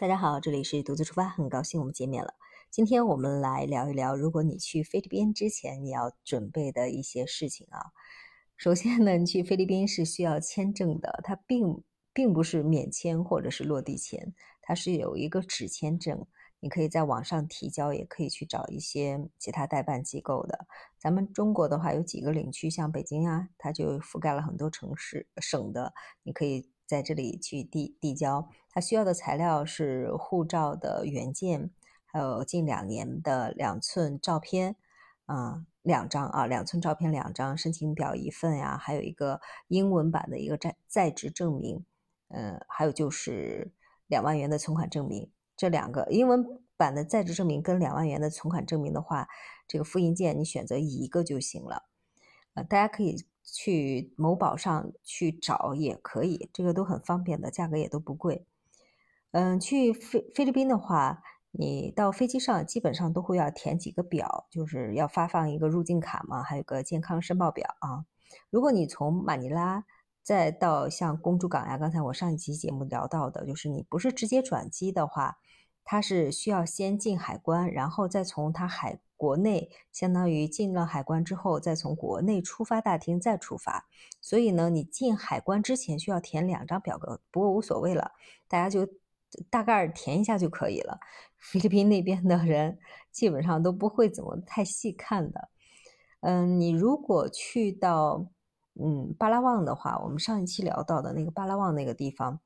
大家好，这里是独自出发，很高兴我们见面了。今天我们来聊一聊，如果你去菲律宾之前你要准备的一些事情啊。首先呢，你去菲律宾是需要签证的，它并并不是免签或者是落地签，它是有一个纸签证，你可以在网上提交，也可以去找一些其他代办机构的。咱们中国的话有几个领区，像北京啊，它就覆盖了很多城市省的，你可以。在这里去递递交，他需要的材料是护照的原件，还有近两年的两寸照片，啊，两张啊，两寸照片两张，申请表一份呀，还有一个英文版的一个在在职证明，嗯，还有就是两万元的存款证明，这两个英文版的在职证明跟两万元的存款证明的话，这个复印件你选择一个就行了，呃，大家可以。去某宝上去找也可以，这个都很方便的，价格也都不贵。嗯，去菲菲律宾的话，你到飞机上基本上都会要填几个表，就是要发放一个入境卡嘛，还有个健康申报表啊。如果你从马尼拉再到像公主港呀，刚才我上一期节目聊到的，就是你不是直接转机的话，它是需要先进海关，然后再从它海。国内相当于进了海关之后，再从国内出发大厅再出发，所以呢，你进海关之前需要填两张表格，不过无所谓了，大家就大概填一下就可以了。菲律宾那边的人基本上都不会怎么太细看的。嗯，你如果去到嗯巴拉望的话，我们上一期聊到的那个巴拉望那个地方，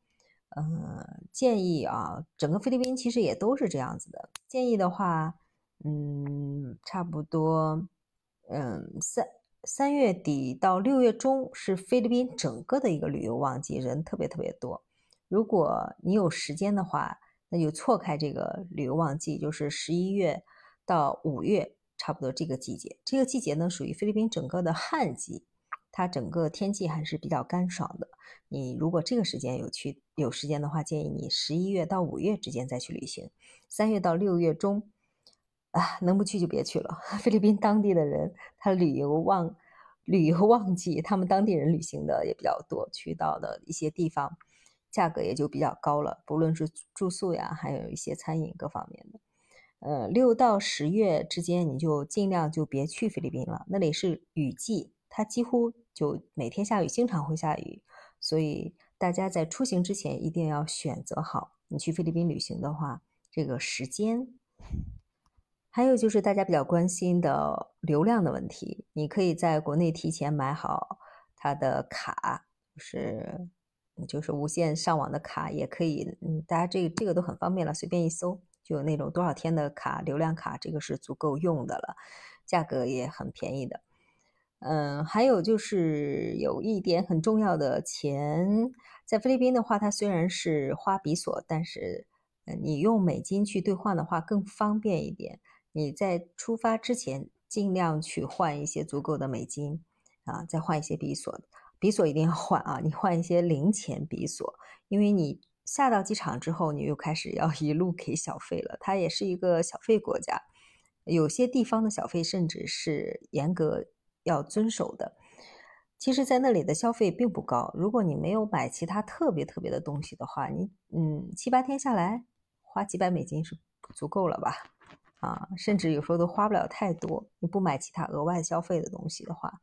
嗯，建议啊，整个菲律宾其实也都是这样子的。建议的话。嗯，差不多，嗯，三三月底到六月中是菲律宾整个的一个旅游旺季，人特别特别多。如果你有时间的话，那就错开这个旅游旺季，就是十一月到五月，差不多这个季节。这个季节呢，属于菲律宾整个的旱季，它整个天气还是比较干爽的。你如果这个时间有去有时间的话，建议你十一月到五月之间再去旅行，三月到六月中。啊，能不去就别去了。菲律宾当地的人，他旅游旺，旅游旺季，他们当地人旅行的也比较多，去到的一些地方，价格也就比较高了，不论是住宿呀，还有一些餐饮各方面的。呃，六到十月之间，你就尽量就别去菲律宾了，那里是雨季，它几乎就每天下雨，经常会下雨，所以大家在出行之前一定要选择好，你去菲律宾旅行的话，这个时间。还有就是大家比较关心的流量的问题，你可以在国内提前买好它的卡，就是就是无线上网的卡，也可以，嗯，大家这这个都很方便了，随便一搜就有那种多少天的卡，流量卡，这个是足够用的了，价格也很便宜的。嗯，还有就是有一点很重要的钱，在菲律宾的话，它虽然是花比索，但是你用美金去兑换的话更方便一点。你在出发之前尽量去换一些足够的美金啊，再换一些比索，比索一定要换啊！你换一些零钱比索，因为你下到机场之后，你又开始要一路给小费了。它也是一个小费国家，有些地方的小费甚至是严格要遵守的。其实，在那里的消费并不高，如果你没有买其他特别特别的东西的话，你嗯七八天下来花几百美金是足够了吧？啊，甚至有时候都花不了太多。你不买其他额外消费的东西的话，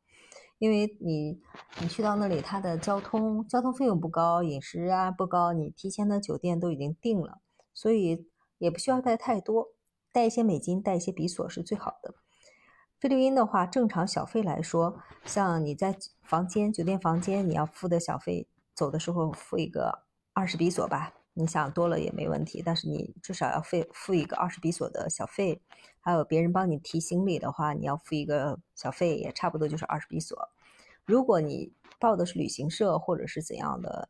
因为你你去到那里，它的交通交通费用不高，饮食啊不高，你提前的酒店都已经定了，所以也不需要带太多，带一些美金，带一些比索是最好的。菲律宾的话，正常小费来说，像你在房间酒店房间你要付的小费，走的时候付一个二十比索吧。你想多了也没问题，但是你至少要费付一个二十比索的小费，还有别人帮你提行李的话，你要付一个小费，也差不多就是二十比索。如果你报的是旅行社或者是怎样的，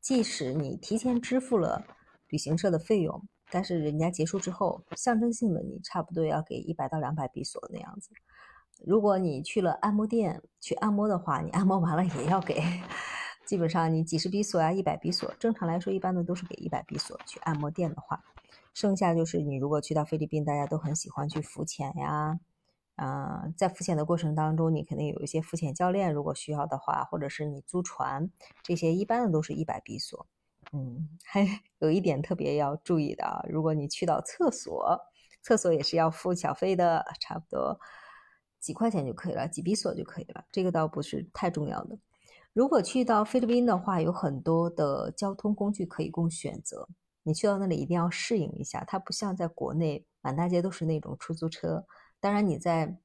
即使你提前支付了旅行社的费用，但是人家结束之后，象征性的你差不多要给一百到两百比索那样子。如果你去了按摩店去按摩的话，你按摩完了也要给。基本上你几十比索呀，一百比索，正常来说一般的都是给一百比索去按摩店的话，剩下就是你如果去到菲律宾，大家都很喜欢去浮潜呀，嗯，在浮潜的过程当中，你肯定有一些浮潜教练，如果需要的话，或者是你租船，这些一般的都是一百比索，嗯，还有一点特别要注意的啊，如果你去到厕所，厕所也是要付小费的，差不多几块钱就可以了，几比索就可以了，这个倒不是太重要的。如果去到菲律宾的话，有很多的交通工具可以供选择。你去到那里一定要适应一下，它不像在国内满大街都是那种出租车。当然你在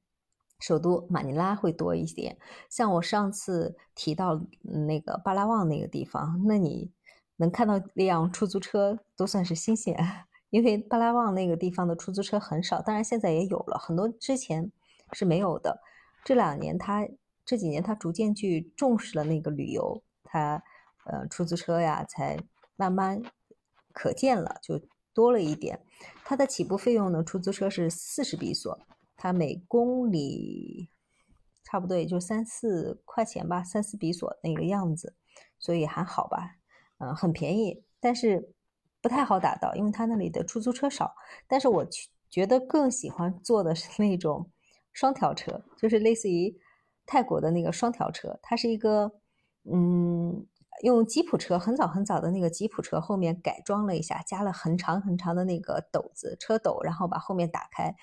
首都马尼拉会多一点。像我上次提到那个巴拉望那个地方，那你能看到一辆出租车都算是新鲜，因为巴拉望那个地方的出租车很少。当然现在也有了很多，之前是没有的。这两年它。这几年，他逐渐去重视了那个旅游，他呃出租车呀，才慢慢可见了，就多了一点。它的起步费用呢，出租车是四十比索，它每公里差不多也就三四块钱吧，三四比索那个样子，所以还好吧，嗯，很便宜，但是不太好打到，因为它那里的出租车少。但是我觉得更喜欢坐的是那种双条车，就是类似于。泰国的那个双条车，它是一个，嗯，用吉普车很早很早的那个吉普车后面改装了一下，加了很长很长的那个斗子车斗，然后把后面打开，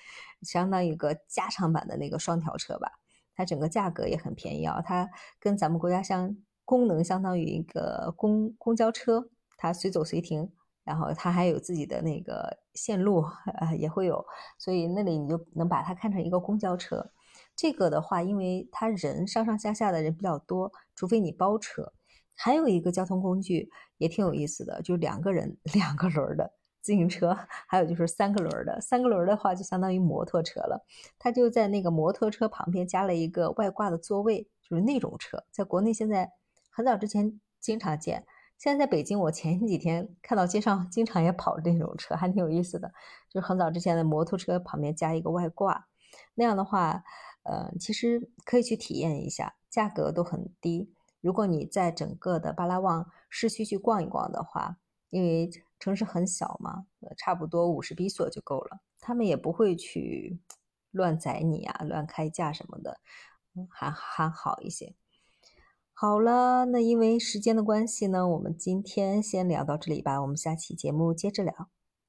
相当于一个加长版的那个双条车吧。它整个价格也很便宜啊，它跟咱们国家相功能相当于一个公公交车，它随走随停，然后它还有自己的那个线路，呃，也会有，所以那里你就能把它看成一个公交车。这个的话，因为他人上上下下的人比较多，除非你包车。还有一个交通工具也挺有意思的，就是两个人 两个轮的自行车，还有就是三个轮的。三个轮的话就相当于摩托车了。他就在那个摩托车旁边加了一个外挂的座位，就是那种车，在国内现在很早之前经常见。现在在北京，我前几天看到街上经常也跑这种车，还挺有意思的。就是很早之前的摩托车旁边加一个外挂，那样的话。呃，其实可以去体验一下，价格都很低。如果你在整个的巴拉望市区去逛一逛的话，因为城市很小嘛，差不多五十比索就够了。他们也不会去乱宰你啊，乱开价什么的，还还好一些。好了，那因为时间的关系呢，我们今天先聊到这里吧，我们下期节目接着聊。